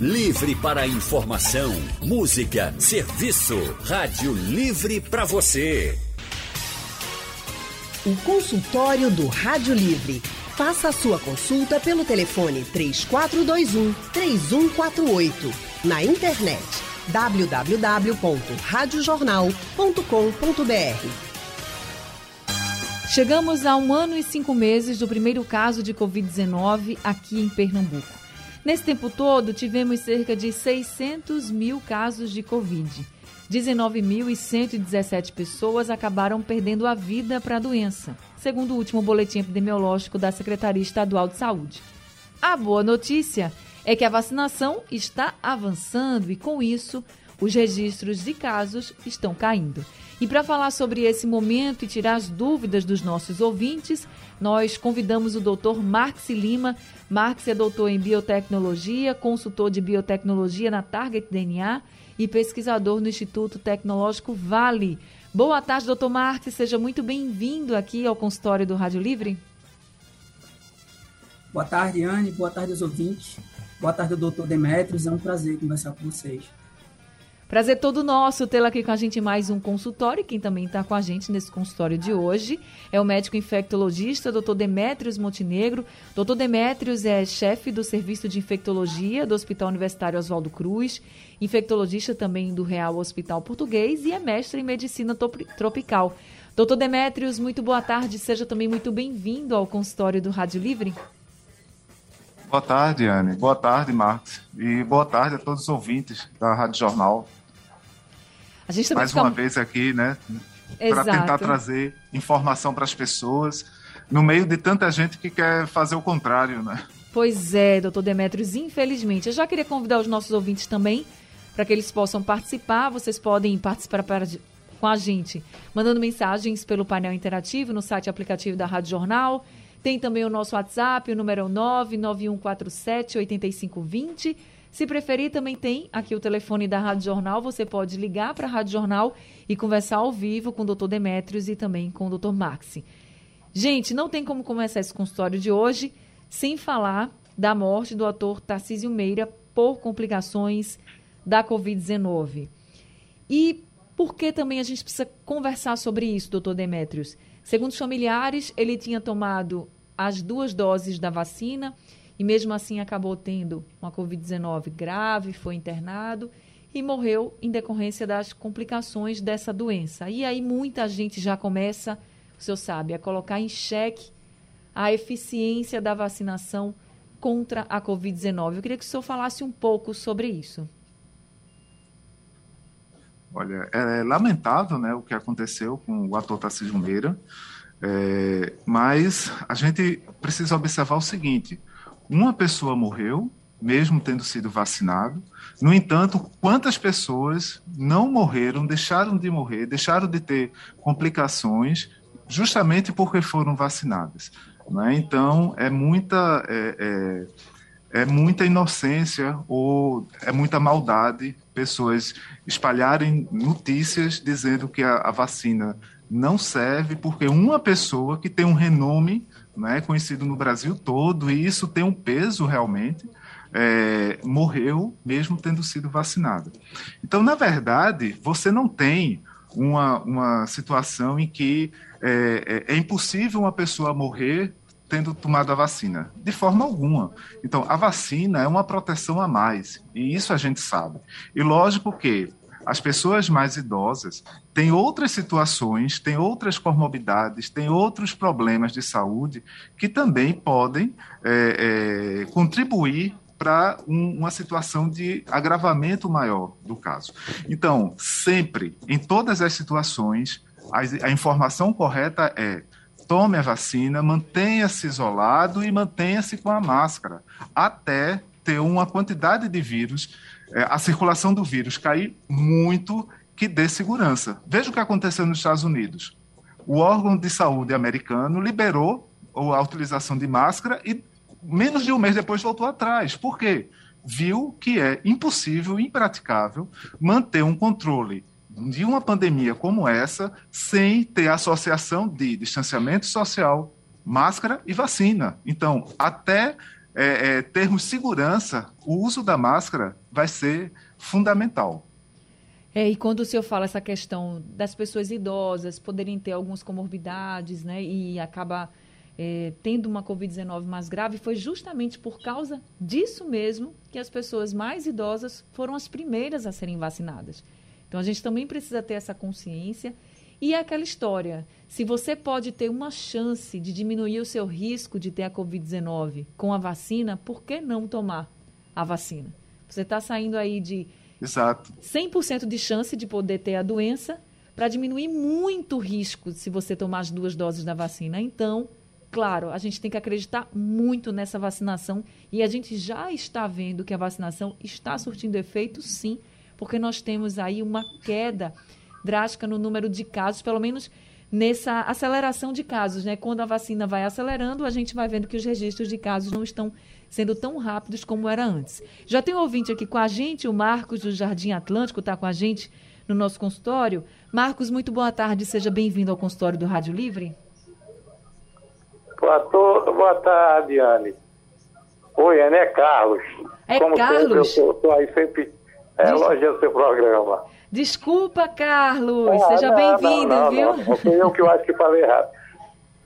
Livre para informação, música, serviço. Rádio Livre para você. O consultório do Rádio Livre. Faça a sua consulta pelo telefone 3421 3148. Na internet www.radiojornal.com.br. Chegamos a um ano e cinco meses do primeiro caso de Covid-19 aqui em Pernambuco. Nesse tempo todo, tivemos cerca de 600 mil casos de Covid. 19.117 pessoas acabaram perdendo a vida para a doença, segundo o último boletim epidemiológico da Secretaria Estadual de Saúde. A boa notícia é que a vacinação está avançando e, com isso, os registros de casos estão caindo. E para falar sobre esse momento e tirar as dúvidas dos nossos ouvintes, nós convidamos o doutor Marx Lima. Marx é doutor em biotecnologia, consultor de biotecnologia na Target DNA e pesquisador no Instituto Tecnológico Vale. Boa tarde, doutor Marx. Seja muito bem-vindo aqui ao consultório do Rádio Livre. Boa tarde, Anne. Boa tarde aos ouvintes. Boa tarde, doutor Demetrios. É um prazer conversar com vocês. Prazer todo nosso tê-la aqui com a gente em mais um consultório. Quem também está com a gente nesse consultório de hoje é o médico infectologista, Dr. Demétrios Montenegro. Dr. Demétrios é chefe do Serviço de Infectologia do Hospital Universitário Oswaldo Cruz, infectologista também do Real Hospital Português e é mestre em Medicina Tropical. Doutor Demétrios, muito boa tarde. Seja também muito bem-vindo ao consultório do Rádio Livre. Boa tarde, Anne. Boa tarde, Marcos. E boa tarde a todos os ouvintes da Rádio Jornal. A gente Mais fica... uma vez aqui, né? Para tentar trazer informação para as pessoas, no meio de tanta gente que quer fazer o contrário, né? Pois é, doutor Demetrios, infelizmente. Eu já queria convidar os nossos ouvintes também para que eles possam participar. Vocês podem participar para, com a gente, mandando mensagens pelo painel interativo no site aplicativo da Rádio Jornal. Tem também o nosso WhatsApp, o número é 99147 8520. Se preferir, também tem aqui o telefone da Rádio Jornal. Você pode ligar para a Rádio Jornal e conversar ao vivo com o Dr. Demetrios e também com o Dr. Maxi. Gente, não tem como começar esse consultório de hoje sem falar da morte do ator Tarcísio Meira por complicações da Covid-19. E por que também a gente precisa conversar sobre isso, doutor Demetrios? Segundo os familiares, ele tinha tomado as duas doses da vacina e mesmo assim acabou tendo uma Covid-19 grave, foi internado e morreu em decorrência das complicações dessa doença. E aí muita gente já começa, o senhor sabe, a colocar em xeque a eficiência da vacinação contra a Covid-19. Eu queria que o senhor falasse um pouco sobre isso. Olha, é lamentável né, o que aconteceu com o ator Tarcísio Meira, é, mas a gente precisa observar o seguinte: uma pessoa morreu, mesmo tendo sido vacinado. No entanto, quantas pessoas não morreram, deixaram de morrer, deixaram de ter complicações, justamente porque foram vacinadas? Né? Então, é muita. É, é, é muita inocência ou é muita maldade pessoas espalharem notícias dizendo que a, a vacina não serve porque uma pessoa que tem um renome né, conhecido no Brasil todo, e isso tem um peso realmente, é, morreu mesmo tendo sido vacinada. Então, na verdade, você não tem uma, uma situação em que é, é, é impossível uma pessoa morrer tendo tomado a vacina. De forma alguma. Então, a vacina é uma proteção a mais, e isso a gente sabe. E lógico que as pessoas mais idosas têm outras situações, têm outras comorbidades, têm outros problemas de saúde que também podem é, é, contribuir para um, uma situação de agravamento maior do caso. Então, sempre, em todas as situações, a, a informação correta é tome a vacina, mantenha-se isolado e mantenha-se com a máscara, até ter uma quantidade de vírus, a circulação do vírus cair muito, que dê segurança. Veja o que aconteceu nos Estados Unidos. O órgão de saúde americano liberou a utilização de máscara e menos de um mês depois voltou atrás. Por quê? Viu que é impossível, impraticável manter um controle de uma pandemia como essa sem ter associação de distanciamento social, máscara e vacina. Então, até é, é, termos segurança, o uso da máscara vai ser fundamental. É, e quando o senhor fala essa questão das pessoas idosas poderem ter algumas comorbidades, né, e acaba é, tendo uma Covid-19 mais grave, foi justamente por causa disso mesmo que as pessoas mais idosas foram as primeiras a serem vacinadas. Então a gente também precisa ter essa consciência. E é aquela história: se você pode ter uma chance de diminuir o seu risco de ter a Covid-19 com a vacina, por que não tomar a vacina? Você está saindo aí de Exato. 100% de chance de poder ter a doença para diminuir muito o risco se você tomar as duas doses da vacina. Então, claro, a gente tem que acreditar muito nessa vacinação e a gente já está vendo que a vacinação está surtindo efeito, sim, porque nós temos aí uma queda drástica no número de casos, pelo menos nessa aceleração de casos, né? Quando a vacina vai acelerando, a gente vai vendo que os registros de casos não estão sendo tão rápidos como era antes. Já tem um ouvinte aqui com a gente, o Marcos do Jardim Atlântico está com a gente no nosso consultório. Marcos, muito boa tarde, seja bem-vindo ao consultório do Rádio Livre. Boa, to... boa tarde, Anne. Oi, é né, Carlos? É Como Carlos? Sempre, eu estou aí sempre é, o seu programa. Desculpa, Carlos. Ah, Seja bem-vindo, viu? Não, foi eu que eu acho que falei errado.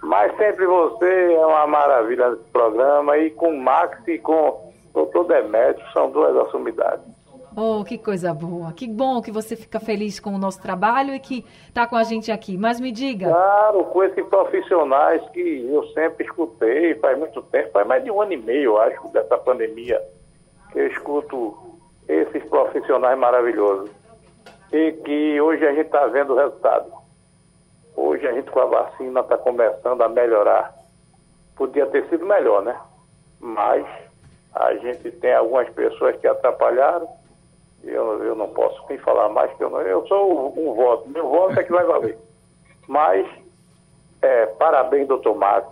Mas sempre você é uma maravilha nesse programa e com o Max e com o doutor Demetrio são duas assumidades. Oh, que coisa boa. Que bom que você fica feliz com o nosso trabalho e que está com a gente aqui. Mas me diga. Claro, com esses profissionais que eu sempre escutei faz muito tempo, faz mais de um ano e meio, eu acho, dessa pandemia, que eu escuto esses profissionais maravilhosos. E que hoje a gente está vendo o resultado. Hoje a gente com a vacina está começando a melhorar. Podia ter sido melhor, né? Mas a gente tem algumas pessoas que atrapalharam. Eu, eu não posso nem falar mais que eu não. Eu sou um, um voto. Meu voto é que vai valer. Mas, é, parabéns, doutor Max.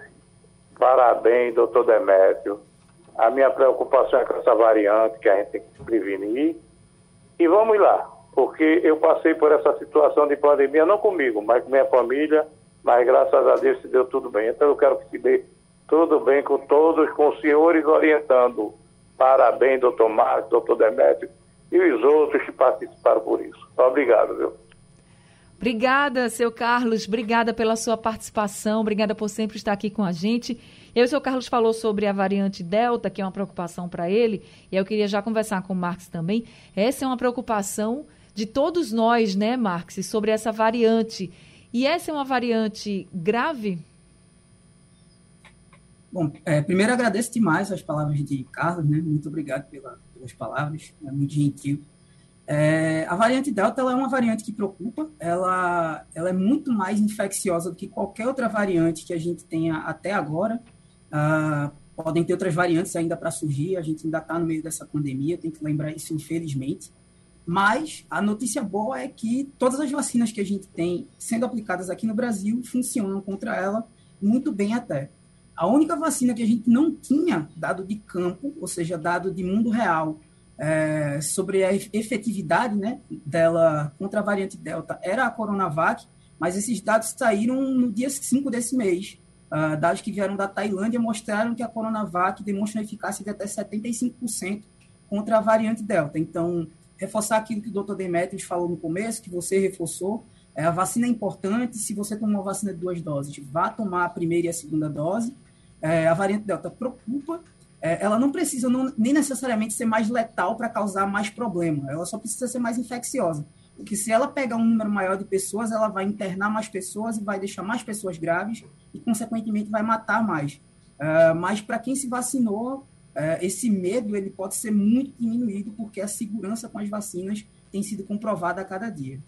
Parabéns, doutor Demétrio. A minha preocupação é com essa variante que a gente tem que prevenir. E vamos lá porque eu passei por essa situação de pandemia, não comigo, mas com minha família, mas graças a Deus se deu tudo bem. Então eu quero que se dê tudo bem com todos, com os senhores orientando. Parabéns, doutor Marcos, doutor Demétrio e os outros que participaram por isso. Obrigado, viu? Obrigada, seu Carlos. Obrigada pela sua participação. Obrigada por sempre estar aqui com a gente. E o seu Carlos falou sobre a variante Delta, que é uma preocupação para ele. E eu queria já conversar com o Marcos também. Essa é uma preocupação de todos nós, né, Marx, sobre essa variante. E essa é uma variante grave? Bom, é, primeiro agradeço demais as palavras de Carlos, né? Muito obrigado pela, pelas palavras, é muito gentil. É, a variante Delta é uma variante que preocupa, ela, ela é muito mais infecciosa do que qualquer outra variante que a gente tenha até agora. Ah, podem ter outras variantes ainda para surgir, a gente ainda está no meio dessa pandemia, tem que lembrar isso, infelizmente. Mas a notícia boa é que todas as vacinas que a gente tem sendo aplicadas aqui no Brasil funcionam contra ela muito bem até. A única vacina que a gente não tinha dado de campo, ou seja, dado de mundo real, é, sobre a efetividade né, dela contra a variante Delta era a Coronavac, mas esses dados saíram no dia 5 desse mês. Uh, dados que vieram da Tailândia mostraram que a Coronavac demonstra eficácia de até 75% contra a variante Delta. Então, reforçar aquilo que o doutor Demetrius falou no começo, que você reforçou, é, a vacina é importante, se você tomar uma vacina de duas doses, vá tomar a primeira e a segunda dose. É, a variante Delta preocupa, é, ela não precisa não, nem necessariamente ser mais letal para causar mais problema, ela só precisa ser mais infecciosa. Porque se ela pegar um número maior de pessoas, ela vai internar mais pessoas e vai deixar mais pessoas graves e, consequentemente, vai matar mais. Uh, mas para quem se vacinou, esse medo ele pode ser muito diminuído porque a segurança com as vacinas tem sido comprovada a cada dia.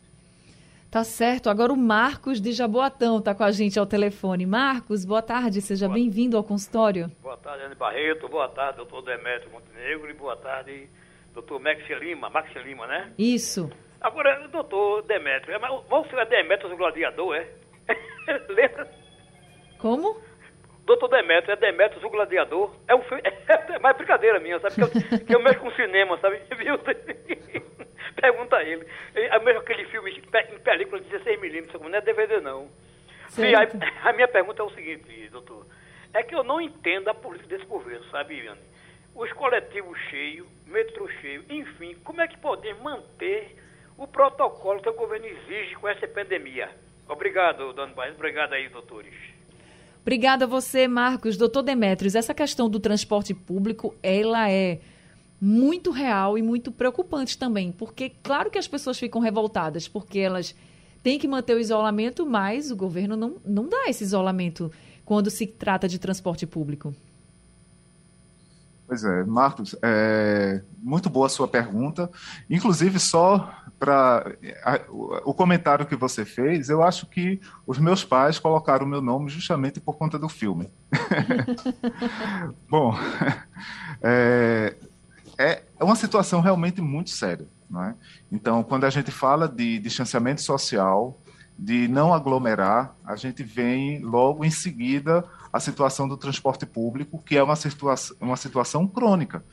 Tá certo. Agora o Marcos de Jaboatão está com a gente ao telefone. Marcos, boa tarde, seja bem-vindo ao consultório. Boa tarde, Ana Barreto. Boa tarde, doutor Demetrio Montenegro. E boa tarde, doutor Max Lima. Max Lima, né? Isso. Agora, doutor Demetrio, você é Demetrio o gladiador, é? Lembra? Como? Doutor Demetrio, é Demetrius o Gladiador. É, um, é, mais brincadeira minha, sabe? Que eu, que eu mexo com cinema, sabe? Viu? Pergunta a ele. É mesmo aquele filme em película de 16mm, não é DVD não. Sim, a, a, minha pergunta é o seguinte, doutor. É que eu não entendo a política desse governo, sabe, Iane? os coletivos cheios, metrô cheio, enfim, como é que podemos manter o protocolo que o governo exige com essa pandemia? Obrigado, Dona Baez. Obrigado aí, doutores. Obrigada a você, Marcos. Doutor Demetrios, essa questão do transporte público, ela é muito real e muito preocupante também, porque claro que as pessoas ficam revoltadas, porque elas têm que manter o isolamento, mas o governo não, não dá esse isolamento quando se trata de transporte público. Pois é, Marcos, é, muito boa a sua pergunta. Inclusive, só para o comentário que você fez, eu acho que os meus pais colocaram o meu nome justamente por conta do filme. Bom, é, é uma situação realmente muito séria. Não é? Então, quando a gente fala de distanciamento social, de não aglomerar, a gente vem logo em seguida a situação do transporte público, que é uma, situa uma situação crônica.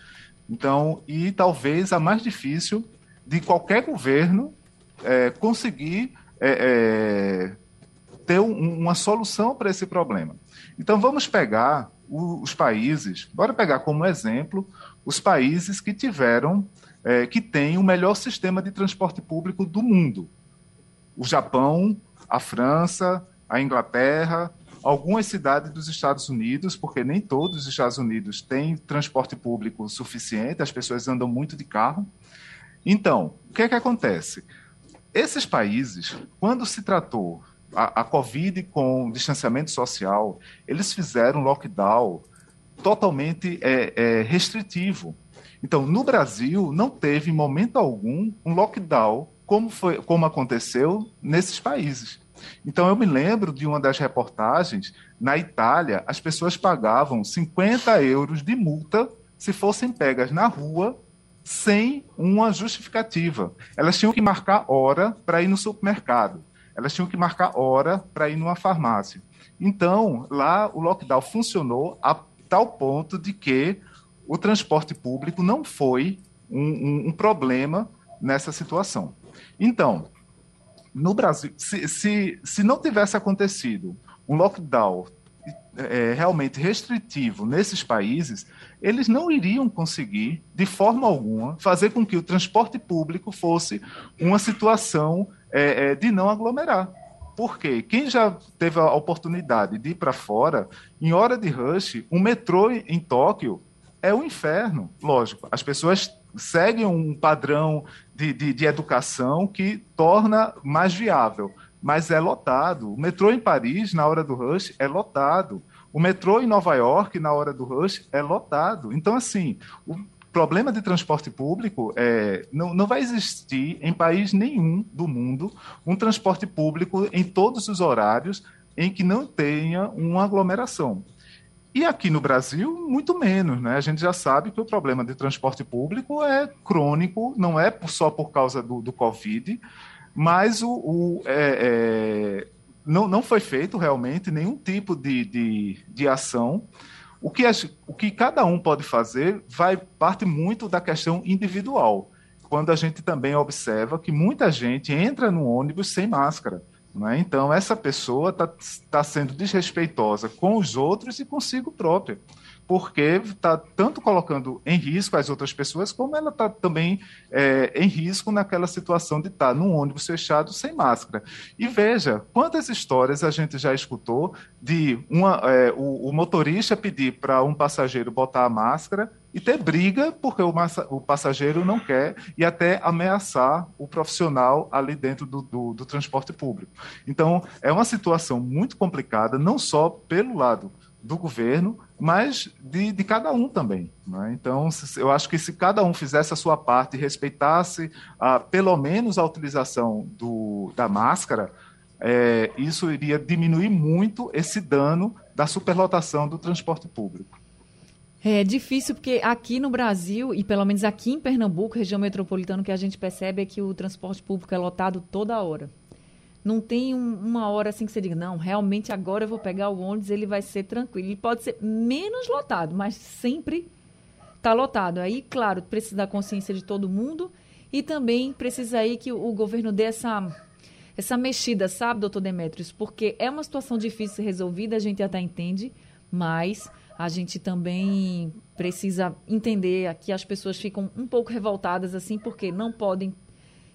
Então, e talvez a mais difícil de qualquer governo é, conseguir é, é, ter um, uma solução para esse problema. Então, vamos pegar o, os países, bora pegar como exemplo os países que tiveram, é, que têm o melhor sistema de transporte público do mundo. O Japão, a França, a Inglaterra, algumas cidades dos Estados Unidos, porque nem todos os Estados Unidos têm transporte público suficiente, as pessoas andam muito de carro. Então, o que é que acontece? Esses países, quando se tratou a, a Covid com distanciamento social, eles fizeram lockdown totalmente é, é, restritivo. Então, no Brasil, não teve, em momento algum, um lockdown como, foi, como aconteceu nesses países. Então, eu me lembro de uma das reportagens, na Itália, as pessoas pagavam 50 euros de multa se fossem pegas na rua sem uma justificativa. Elas tinham que marcar hora para ir no supermercado. Elas tinham que marcar hora para ir numa farmácia. Então, lá o lockdown funcionou a tal ponto de que o transporte público não foi um, um, um problema nessa situação. Então, no Brasil, se, se, se não tivesse acontecido um lockdown é, realmente restritivo nesses países, eles não iriam conseguir, de forma alguma, fazer com que o transporte público fosse uma situação é, é, de não aglomerar. Porque quem já teve a oportunidade de ir para fora, em hora de rush, um metrô em Tóquio é um inferno. Lógico, as pessoas seguem um padrão de, de, de educação que torna mais viável mas é lotado. O metrô em Paris, na hora do rush, é lotado. O metrô em Nova York, na hora do rush, é lotado. Então, assim, o problema de transporte público é, não, não vai existir em país nenhum do mundo um transporte público em todos os horários em que não tenha uma aglomeração. E aqui no Brasil, muito menos, né? A gente já sabe que o problema de transporte público é crônico, não é só por causa do, do Covid, mas o, o é, é, não, não foi feito realmente nenhum tipo de, de, de ação. O que, o que cada um pode fazer vai parte muito da questão individual. Quando a gente também observa que muita gente entra no ônibus sem máscara. Né? Então, essa pessoa está tá sendo desrespeitosa com os outros e consigo própria, porque está tanto colocando em risco as outras pessoas, como ela está também é, em risco naquela situação de estar tá num ônibus fechado sem máscara. E veja, quantas histórias a gente já escutou de uma, é, o, o motorista pedir para um passageiro botar a máscara e ter briga porque o, massa, o, passageiro não quer e até ameaçar o profissional ali dentro do, do, do, transporte público. Então, é uma situação muito complicada, não só pelo lado do governo, mas de, de cada um também. Né? Então, eu acho que se cada um fizesse a sua parte e respeitasse ah, pelo menos a utilização do, da máscara, é, isso iria diminuir muito esse dano da superlotação do transporte público. É difícil porque aqui no Brasil, e pelo menos aqui em Pernambuco, região metropolitana, o que a gente percebe é que o transporte público é lotado toda hora. Não tem um, uma hora assim que você diga, não, realmente agora eu vou pegar o ônibus, ele vai ser tranquilo. Ele pode ser menos lotado, mas sempre está lotado. Aí, claro, precisa da consciência de todo mundo e também precisa aí que o, governo dê essa, essa mexida, sabe, doutor Demetrios? Porque é uma situação difícil resolvida, a gente até entende, mas a gente também precisa entender que as pessoas ficam um pouco revoltadas assim, porque não podem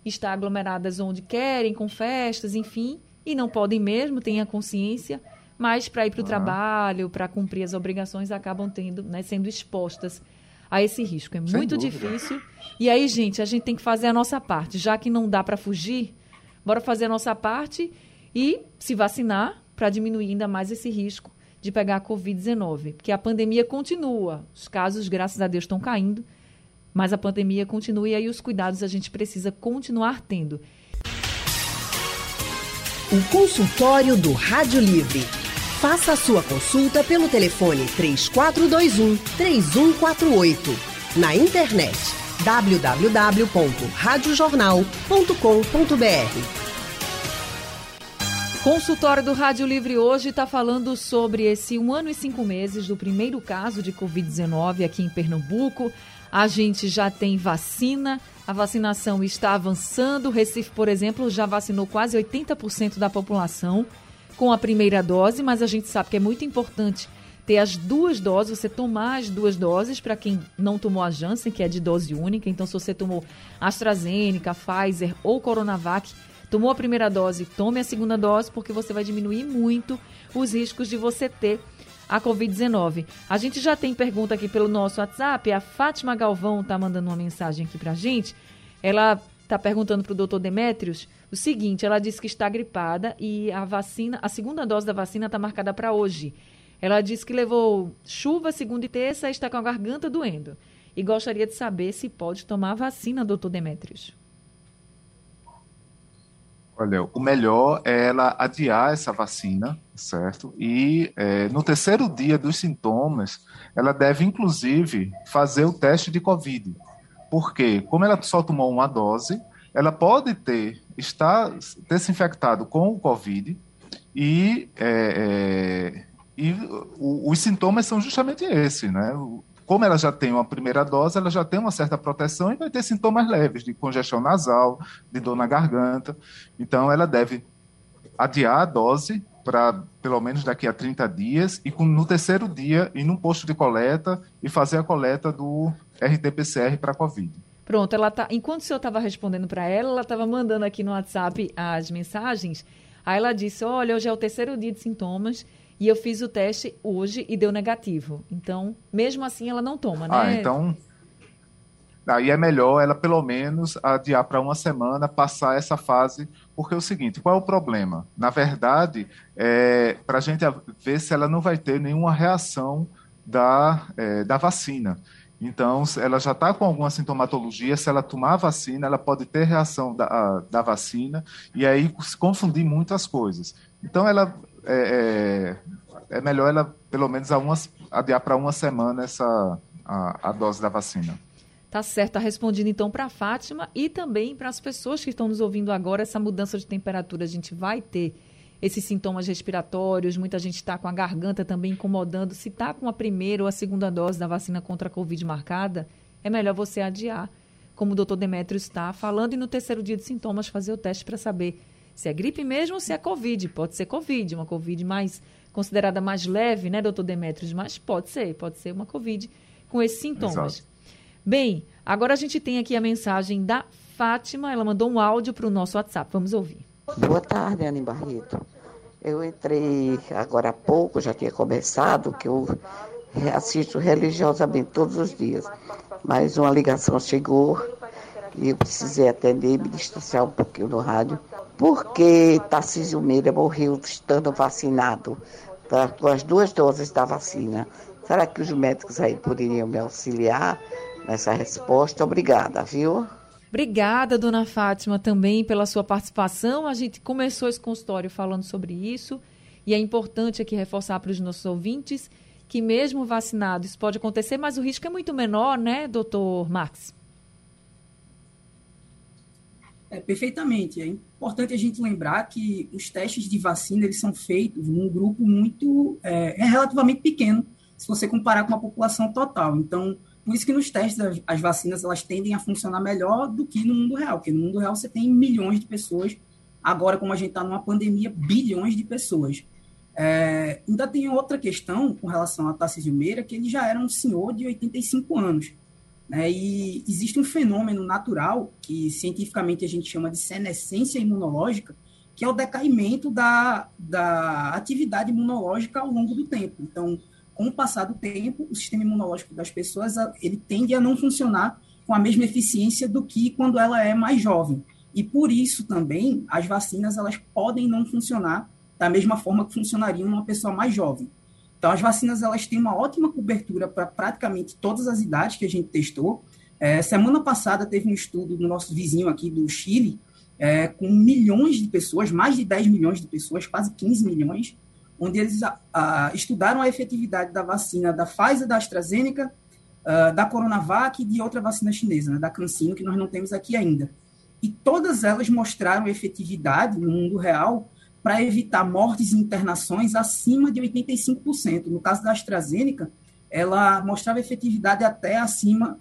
estar aglomeradas onde querem, com festas, enfim, e não podem mesmo, tenha consciência, mas para ir para o trabalho, para cumprir as obrigações, acabam tendo, né, sendo expostas a esse risco. É Sem muito dúvida. difícil. E aí, gente, a gente tem que fazer a nossa parte. Já que não dá para fugir, bora fazer a nossa parte e se vacinar para diminuir ainda mais esse risco de pegar a Covid-19. Porque a pandemia continua. Os casos, graças a Deus, estão caindo, mas a pandemia continua e aí os cuidados a gente precisa continuar tendo. O consultório do Rádio Livre. Faça a sua consulta pelo telefone 3421 3148. Na internet www.radiojornal.com.br. Consultório do Rádio Livre hoje está falando sobre esse um ano e cinco meses do primeiro caso de Covid-19 aqui em Pernambuco. A gente já tem vacina, a vacinação está avançando. O Recife, por exemplo, já vacinou quase 80% da população com a primeira dose, mas a gente sabe que é muito importante ter as duas doses, você tomar as duas doses para quem não tomou a Janssen, que é de dose única. Então, se você tomou AstraZeneca, Pfizer ou Coronavac, Tomou a primeira dose, tome a segunda dose, porque você vai diminuir muito os riscos de você ter a Covid-19. A gente já tem pergunta aqui pelo nosso WhatsApp. A Fátima Galvão está mandando uma mensagem aqui para a gente. Ela está perguntando para o doutor Demétrios o seguinte: ela disse que está gripada e a vacina, a segunda dose da vacina está marcada para hoje. Ela disse que levou chuva segunda e terça e está com a garganta doendo. E gostaria de saber se pode tomar a vacina, doutor Demétrios. Olha, o melhor é ela adiar essa vacina, certo? E é, no terceiro dia dos sintomas, ela deve, inclusive, fazer o teste de Covid. Porque, como ela só tomou uma dose, ela pode ter, estar, ter se infectado com o Covid e, é, é, e os sintomas são justamente esse, né? Como ela já tem uma primeira dose, ela já tem uma certa proteção e vai ter sintomas leves de congestão nasal, de dor na garganta. Então, ela deve adiar a dose para pelo menos daqui a 30 dias e no terceiro dia ir num posto de coleta e fazer a coleta do RT-PCR para Covid. Pronto, ela tá. Enquanto o senhor estava respondendo para ela, ela estava mandando aqui no WhatsApp as mensagens. Aí ela disse: Olha, hoje é o terceiro dia de sintomas e eu fiz o teste hoje e deu negativo. Então, mesmo assim, ela não toma, né? Ah, então. Aí é melhor ela, pelo menos, adiar para uma semana, passar essa fase, porque é o seguinte: qual é o problema? Na verdade, é, para a gente ver se ela não vai ter nenhuma reação da, é, da vacina. Então, ela já está com alguma sintomatologia, se ela tomar a vacina, ela pode ter reação da, da vacina e aí se confundir muitas coisas. Então, ela é, é, é melhor ela, pelo menos, a adiar para uma semana essa, a, a dose da vacina. Tá certo, tá respondido então para a Fátima e também para as pessoas que estão nos ouvindo agora. Essa mudança de temperatura a gente vai ter esses sintomas respiratórios, muita gente está com a garganta também incomodando. Se está com a primeira ou a segunda dose da vacina contra a Covid marcada, é melhor você adiar, como o doutor Demetrio está falando, e no terceiro dia de sintomas fazer o teste para saber se é gripe mesmo ou se é Covid. Pode ser Covid, uma Covid mais considerada mais leve, né, doutor Demetrios? Mas pode ser, pode ser uma Covid com esses sintomas. Exato. Bem, agora a gente tem aqui a mensagem da Fátima. Ela mandou um áudio para o nosso WhatsApp. Vamos ouvir. Boa tarde, Anne Barreto. Eu entrei agora há pouco, já tinha começado, que eu assisto religiosamente todos os dias. Mas uma ligação chegou e eu precisei atender e me distanciar um pouquinho no rádio. Porque Tarcísio Meira morreu estando vacinado tá, com as duas doses da vacina? Será que os médicos aí poderiam me auxiliar nessa resposta? Obrigada, viu? Obrigada, dona Fátima, também pela sua participação. A gente começou esse consultório falando sobre isso e é importante aqui reforçar para os nossos ouvintes que mesmo vacinados pode acontecer, mas o risco é muito menor, né, doutor Marx? É, perfeitamente. É importante a gente lembrar que os testes de vacina eles são feitos num grupo muito é, é relativamente pequeno se você comparar com a população total. Então, por isso que nos testes as, as, vacinas elas tendem a funcionar melhor do que no mundo real, porque no mundo real você tem milhões de pessoas. Agora, como a gente está numa pandemia, bilhões de pessoas. É, ainda tem outra questão com relação a Tarcísio Meira, que ele já era um senhor de 85 anos. Né? E existe um fenômeno natural, que cientificamente a gente chama de senescência imunológica, que é o decaimento da, da atividade imunológica ao longo do tempo. Então, com o passar do tempo, o sistema imunológico das pessoas ele tende a não funcionar com a mesma eficiência do que quando ela é mais jovem. E por isso também as vacinas elas podem não funcionar da mesma forma que funcionariam numa pessoa mais jovem. Então as vacinas elas têm uma ótima cobertura para praticamente todas as idades que a gente testou. É, semana passada teve um estudo do nosso vizinho aqui do Chile, é, com milhões de pessoas, mais de 10 milhões de pessoas, quase 15 milhões, onde eles a, a, estudaram a efetividade da vacina da Pfizer, da AstraZeneca, uh, da Coronavac e de outra vacina chinesa, né, da CanSino, que nós não temos aqui ainda. E todas elas mostraram efetividade no mundo real para evitar mortes e internações acima de 85%. No caso da AstraZeneca, ela mostrava efetividade até acima,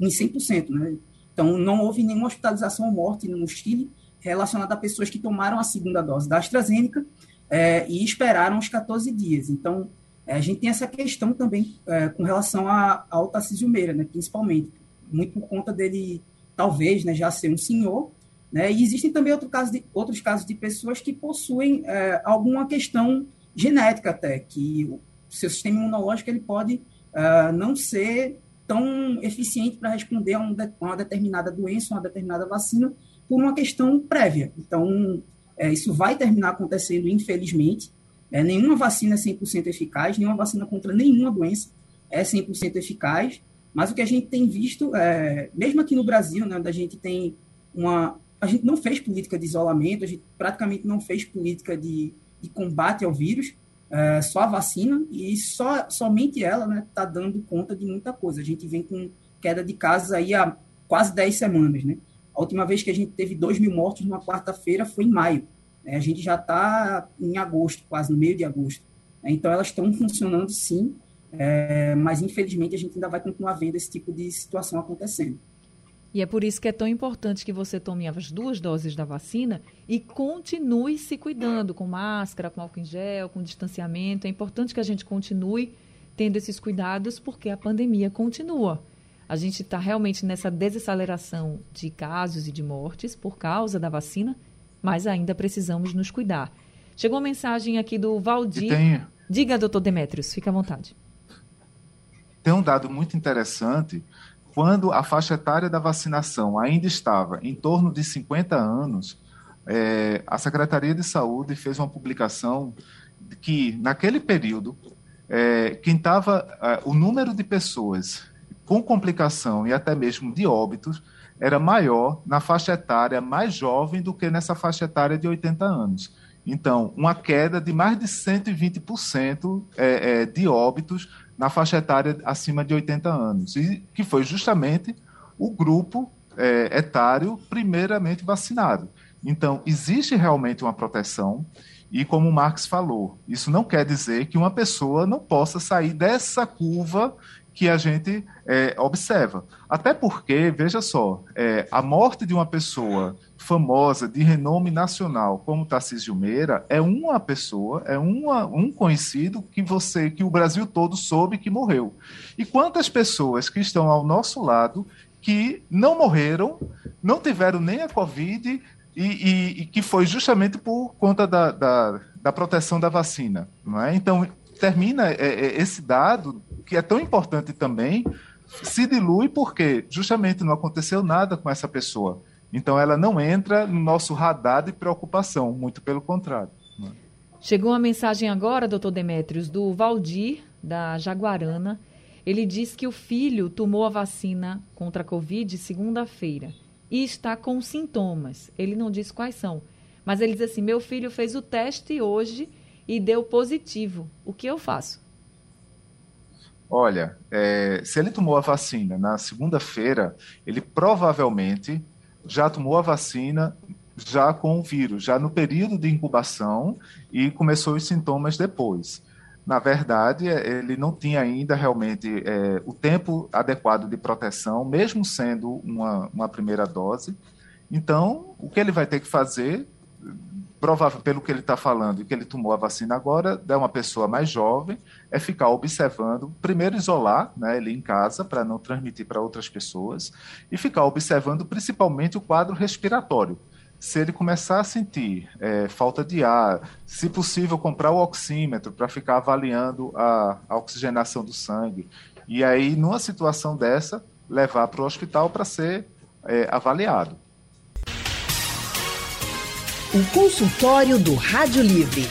em 100%. Né? Então, não houve nenhuma hospitalização ou morte no Chile relacionada a pessoas que tomaram a segunda dose da AstraZeneca é, e esperaram os 14 dias. Então, é, a gente tem essa questão também é, com relação a, ao Tarcísio né, principalmente, muito por conta dele, talvez, né, já ser um senhor, né, e existem também outro caso de, outros casos de pessoas que possuem é, alguma questão genética até, que o seu sistema imunológico ele pode é, não ser tão eficiente para responder a, um de, uma determinada doença, uma determinada vacina, por uma questão prévia. Então, é, isso vai terminar acontecendo, infelizmente. É, nenhuma vacina é 100% eficaz, nenhuma vacina contra nenhuma doença é 100% eficaz, mas o que a gente tem visto, é, mesmo aqui no Brasil, né, a gente tem uma. A gente não fez política de isolamento, a gente praticamente não fez política de, de combate ao vírus, é, só a vacina, e só, somente ela está né, tá dando conta de muita coisa. A gente vem com queda de casos aí há quase 10 semanas. Né? A última vez que a gente teve 2 mil mortos numa quarta-feira foi em maio. Né? A gente já está em agosto, quase no meio de agosto. Né? Então, elas estão funcionando sim, é, mas infelizmente a gente ainda vai continuar vendo esse tipo de situação acontecendo. E é por isso que é tão importante que você tome as duas doses da vacina e continue se cuidando com máscara, com álcool em gel, com distanciamento. É importante que a gente continue tendo esses cuidados porque a pandemia continua. A gente está realmente nessa desaceleração de casos e de mortes por causa da vacina, mas ainda precisamos nos cuidar. Chegou uma mensagem aqui do Valdir. Tem... Diga, doutor Demetrios, fique à vontade. Tem um dado muito interessante. Quando a faixa etária da vacinação ainda estava em torno de 50 anos, é, a Secretaria de Saúde fez uma publicação que, naquele período, é, quem estava. É, o número de pessoas com complicação e até mesmo de óbitos era maior na faixa etária mais jovem do que nessa faixa etária de 80 anos. Então, uma queda de mais de 120% é, é, de óbitos na faixa etária acima de 80 anos, e que foi justamente o grupo é, etário primeiramente vacinado. Então, existe realmente uma proteção, e como Marx falou, isso não quer dizer que uma pessoa não possa sair dessa curva que a gente é, observa. Até porque, veja só, é, a morte de uma pessoa famosa, de renome nacional, como Tarcísio Meira, é uma pessoa, é uma, um conhecido que você, que o Brasil todo soube que morreu. E quantas pessoas que estão ao nosso lado que não morreram, não tiveram nem a Covid e, e, e que foi justamente por conta da, da, da proteção da vacina. Não é? Então, termina é, é, esse dado, que é tão importante também, se dilui porque justamente não aconteceu nada com essa pessoa. Então ela não entra no nosso radar de preocupação, muito pelo contrário. Né? Chegou uma mensagem agora, doutor Demetrios, do Valdir, da Jaguarana. Ele diz que o filho tomou a vacina contra a Covid segunda-feira e está com sintomas. Ele não diz quais são, mas ele diz assim: meu filho fez o teste hoje e deu positivo. O que eu faço? Olha, é, se ele tomou a vacina na segunda-feira, ele provavelmente já tomou a vacina já com o vírus, já no período de incubação e começou os sintomas depois. Na verdade, é, ele não tinha ainda realmente é, o tempo adequado de proteção, mesmo sendo uma, uma primeira dose. Então, o que ele vai ter que fazer provável, pelo que ele está falando, que ele tomou a vacina agora, é uma pessoa mais jovem, é ficar observando, primeiro isolar né, ele em casa para não transmitir para outras pessoas, e ficar observando principalmente o quadro respiratório. Se ele começar a sentir é, falta de ar, se possível, comprar o oxímetro para ficar avaliando a, a oxigenação do sangue. E aí, numa situação dessa, levar para o hospital para ser é, avaliado. O consultório do Rádio Livre.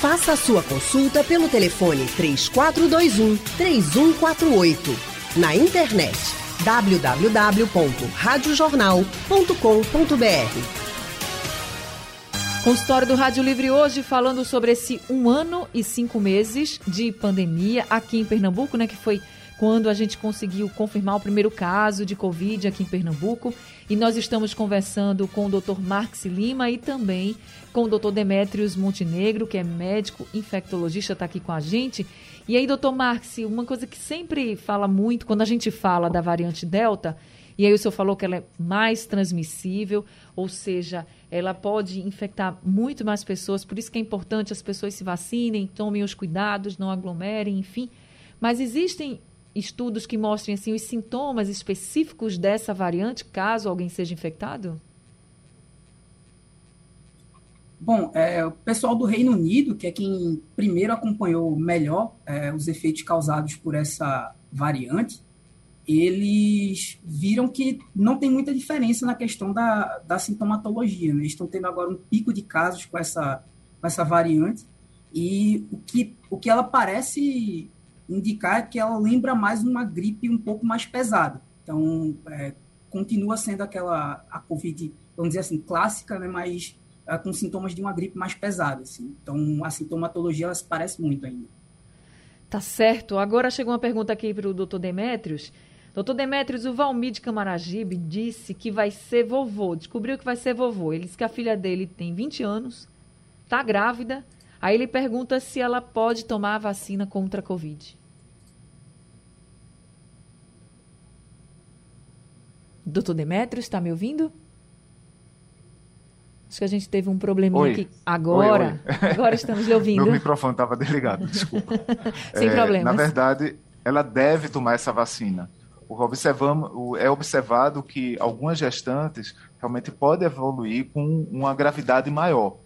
Faça a sua consulta pelo telefone 3421 3148. Na internet www.radiojornal.com.br. Consultório do Rádio Livre hoje falando sobre esse um ano e cinco meses de pandemia aqui em Pernambuco, né? Que foi quando a gente conseguiu confirmar o primeiro caso de Covid aqui em Pernambuco. E nós estamos conversando com o Dr. Marx Lima e também com o Dr. Demetrios Montenegro, que é médico infectologista, está aqui com a gente. E aí, doutor Marx, uma coisa que sempre fala muito quando a gente fala da variante Delta, e aí o senhor falou que ela é mais transmissível, ou seja, ela pode infectar muito mais pessoas, por isso que é importante as pessoas se vacinem, tomem os cuidados, não aglomerem, enfim. Mas existem estudos que mostrem assim os sintomas específicos dessa variante, caso alguém seja infectado? Bom, é, o pessoal do Reino Unido, que é quem primeiro acompanhou melhor é, os efeitos causados por essa variante, eles viram que não tem muita diferença na questão da, da sintomatologia. Né? Eles estão tendo agora um pico de casos com essa, com essa variante e o que, o que ela parece indicar que ela lembra mais uma gripe um pouco mais pesada. Então, é, continua sendo aquela a COVID, vamos dizer assim, clássica, né, mas é, com sintomas de uma gripe mais pesada. Assim. Então, a sintomatologia ela se parece muito ainda. Tá certo. Agora chegou uma pergunta aqui para o doutor Demétrios. Doutor Demétrios, o Valmir de Camaragibe disse que vai ser vovô, descobriu que vai ser vovô. Ele disse que a filha dele tem 20 anos, está grávida. Aí ele pergunta se ela pode tomar a vacina contra a Covid. Doutor Demetrio, está me ouvindo? Acho que a gente teve um probleminha oi. aqui. Agora, oi, oi. agora estamos lhe ouvindo. Meu microfone estava desligado, desculpa. Sem é, problemas. Na verdade, ela deve tomar essa vacina. Observamos, é observado que algumas gestantes realmente podem evoluir com uma gravidade maior.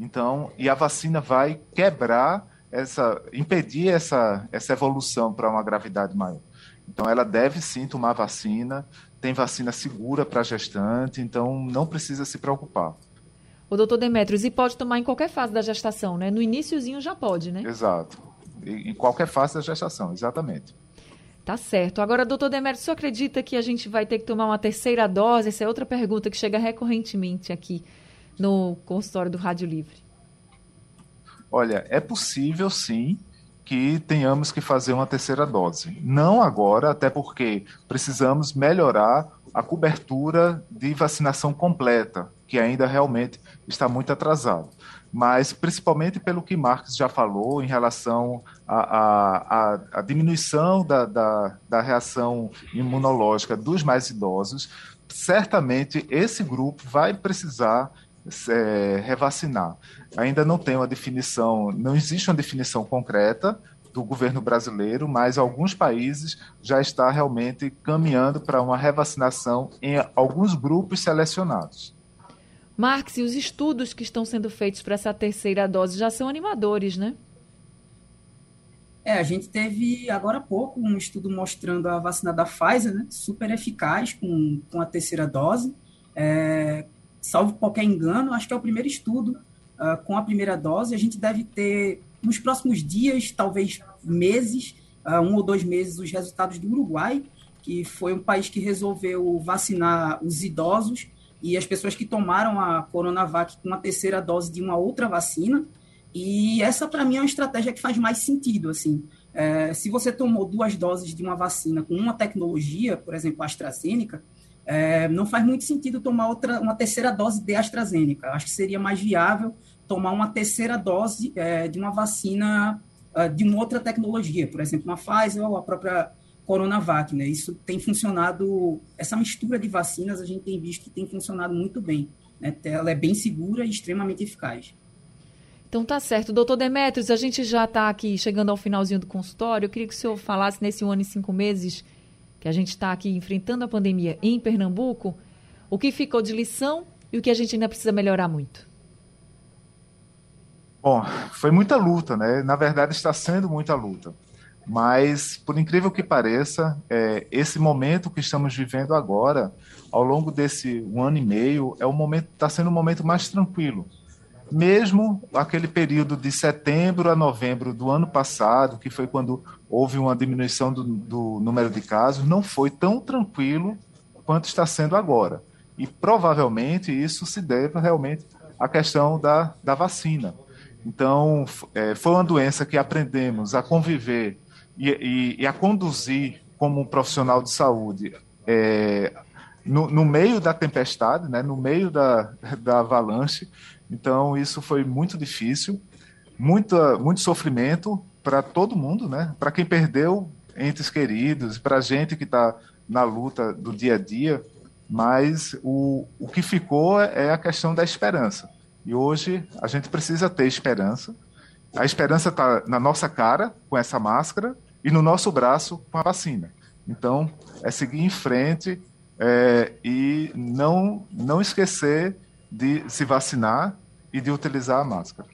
Então, e a vacina vai quebrar essa, impedir essa, essa evolução para uma gravidade maior. Então, ela deve sim tomar vacina, tem vacina segura para gestante, então não precisa se preocupar. O doutor Demetrios, e pode tomar em qualquer fase da gestação, né? No iníciozinho já pode, né? Exato. Em qualquer fase da gestação, exatamente. Tá certo. Agora, doutor Demetrios, você acredita que a gente vai ter que tomar uma terceira dose? Essa é outra pergunta que chega recorrentemente aqui no consultório do Rádio Livre. Olha, é possível sim, que tenhamos que fazer uma terceira dose. Não agora, até porque precisamos melhorar a cobertura de vacinação completa, que ainda realmente está muito atrasado. Mas principalmente pelo que Marcos já falou em relação à diminuição da, da, da reação imunológica dos mais idosos, certamente esse grupo vai precisar é, revacinar. Ainda não tem uma definição, não existe uma definição concreta do governo brasileiro, mas alguns países já está realmente caminhando para uma revacinação em alguns grupos selecionados. Marx, e os estudos que estão sendo feitos para essa terceira dose já são animadores, né? É, a gente teve agora há pouco um estudo mostrando a vacina da Pfizer, né, super eficaz com, com a terceira dose. É, salvo qualquer engano, acho que é o primeiro estudo uh, com a primeira dose. A gente deve ter, nos próximos dias, talvez meses, uh, um ou dois meses, os resultados do Uruguai, que foi um país que resolveu vacinar os idosos e as pessoas que tomaram a Coronavac com a terceira dose de uma outra vacina. E essa, para mim, é uma estratégia que faz mais sentido. Assim, é, se você tomou duas doses de uma vacina com uma tecnologia, por exemplo, a AstraZeneca, é, não faz muito sentido tomar outra, uma terceira dose de AstraZeneca. Acho que seria mais viável tomar uma terceira dose é, de uma vacina é, de uma outra tecnologia, por exemplo, uma Pfizer ou a própria Coronavac. Né? Isso tem funcionado, essa mistura de vacinas a gente tem visto que tem funcionado muito bem. Né? Ela é bem segura e extremamente eficaz. Então tá certo. Doutor Demetrios, a gente já está aqui chegando ao finalzinho do consultório. Eu queria que o senhor falasse nesse um ano e cinco meses que a gente está aqui enfrentando a pandemia em Pernambuco, o que ficou de lição e o que a gente ainda precisa melhorar muito. Bom, foi muita luta, né? Na verdade, está sendo muita luta. Mas, por incrível que pareça, é, esse momento que estamos vivendo agora, ao longo desse um ano e meio, é o momento está sendo um momento mais tranquilo. Mesmo aquele período de setembro a novembro do ano passado, que foi quando houve uma diminuição do, do número de casos, não foi tão tranquilo quanto está sendo agora. E provavelmente isso se deve realmente à questão da, da vacina. Então, é, foi uma doença que aprendemos a conviver e, e, e a conduzir como um profissional de saúde é, no, no, meio da tempestade, né, no meio da, da avalanche. Então, isso foi muito difícil, muita, muito sofrimento para todo mundo, né? para quem perdeu entes queridos, para a gente que está na luta do dia a dia. Mas o, o que ficou é a questão da esperança. E hoje a gente precisa ter esperança. A esperança está na nossa cara, com essa máscara, e no nosso braço com a vacina. Então, é seguir em frente é, e não, não esquecer de se vacinar e de utilizar a máscara.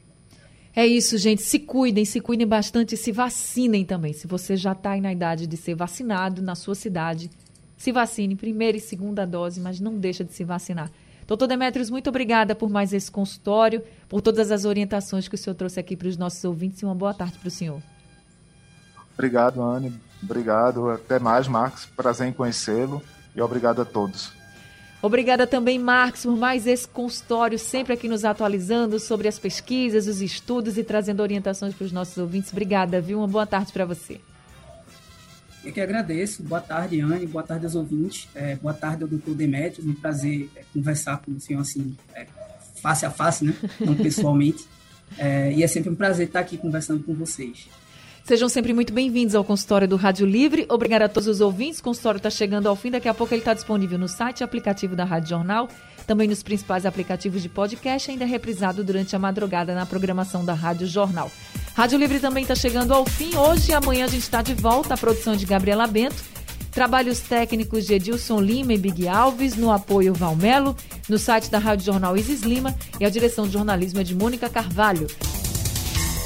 É isso, gente. Se cuidem, se cuidem bastante e se vacinem também. Se você já está na idade de ser vacinado na sua cidade, se vacine, primeira e segunda dose, mas não deixa de se vacinar. Doutor Demetrios, muito obrigada por mais esse consultório, por todas as orientações que o senhor trouxe aqui para os nossos ouvintes e uma boa tarde para o senhor. Obrigado, Anne. Obrigado. Até mais, Marcos. Prazer em conhecê-lo e obrigado a todos. Obrigada também, Marcos, por mais esse consultório, sempre aqui nos atualizando sobre as pesquisas, os estudos e trazendo orientações para os nossos ouvintes. Obrigada, viu? Uma boa tarde para você. Eu que agradeço. Boa tarde, Anne. Boa tarde aos ouvintes. É, boa tarde ao doutor Demetrios. Um prazer é, conversar com o senhor assim, é, face a face, né? Não pessoalmente. É, e é sempre um prazer estar aqui conversando com vocês. Sejam sempre muito bem-vindos ao consultório do Rádio Livre. Obrigada a todos os ouvintes. O consultório está chegando ao fim. Daqui a pouco ele está disponível no site e aplicativo da Rádio Jornal, também nos principais aplicativos de podcast, ainda reprisado durante a madrugada na programação da Rádio Jornal. Rádio Livre também está chegando ao fim. Hoje e amanhã a gente está de volta. A produção de Gabriela Bento. Trabalhos técnicos de Edilson Lima e Big Alves, no apoio Valmelo, no site da Rádio Jornal Isis Lima e a direção de jornalismo é de Mônica Carvalho.